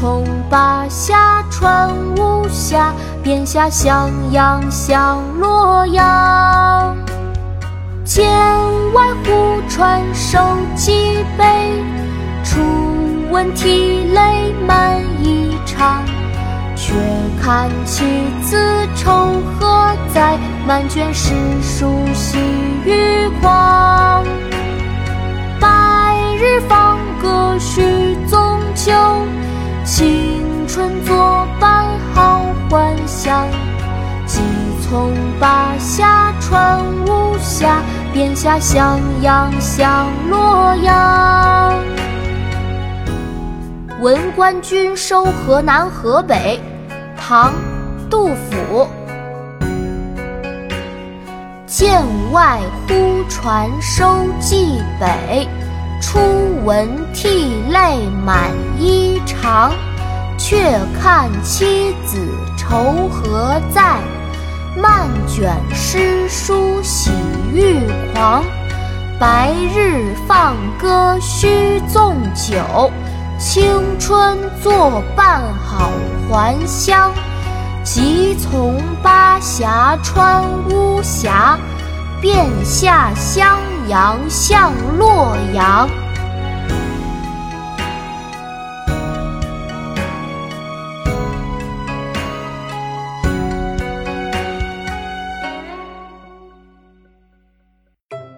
从巴峡穿巫峡，便下襄阳向洛阳。剑外忽传授几杯，初闻涕泪满衣裳。却看妻子愁何在，满卷诗书喜欲狂。白日放歌须，青春作伴好还乡。即从巴峡穿巫峡，便下襄阳向洛阳。《闻官军收河南河北》唐·杜甫。剑外忽传收蓟北，初闻涕泪满衣裳。却看妻子愁何在，漫卷诗书喜欲狂。白日放歌须纵酒，青春作伴好还乡。即从巴峡穿巫峡，便下襄阳向洛阳。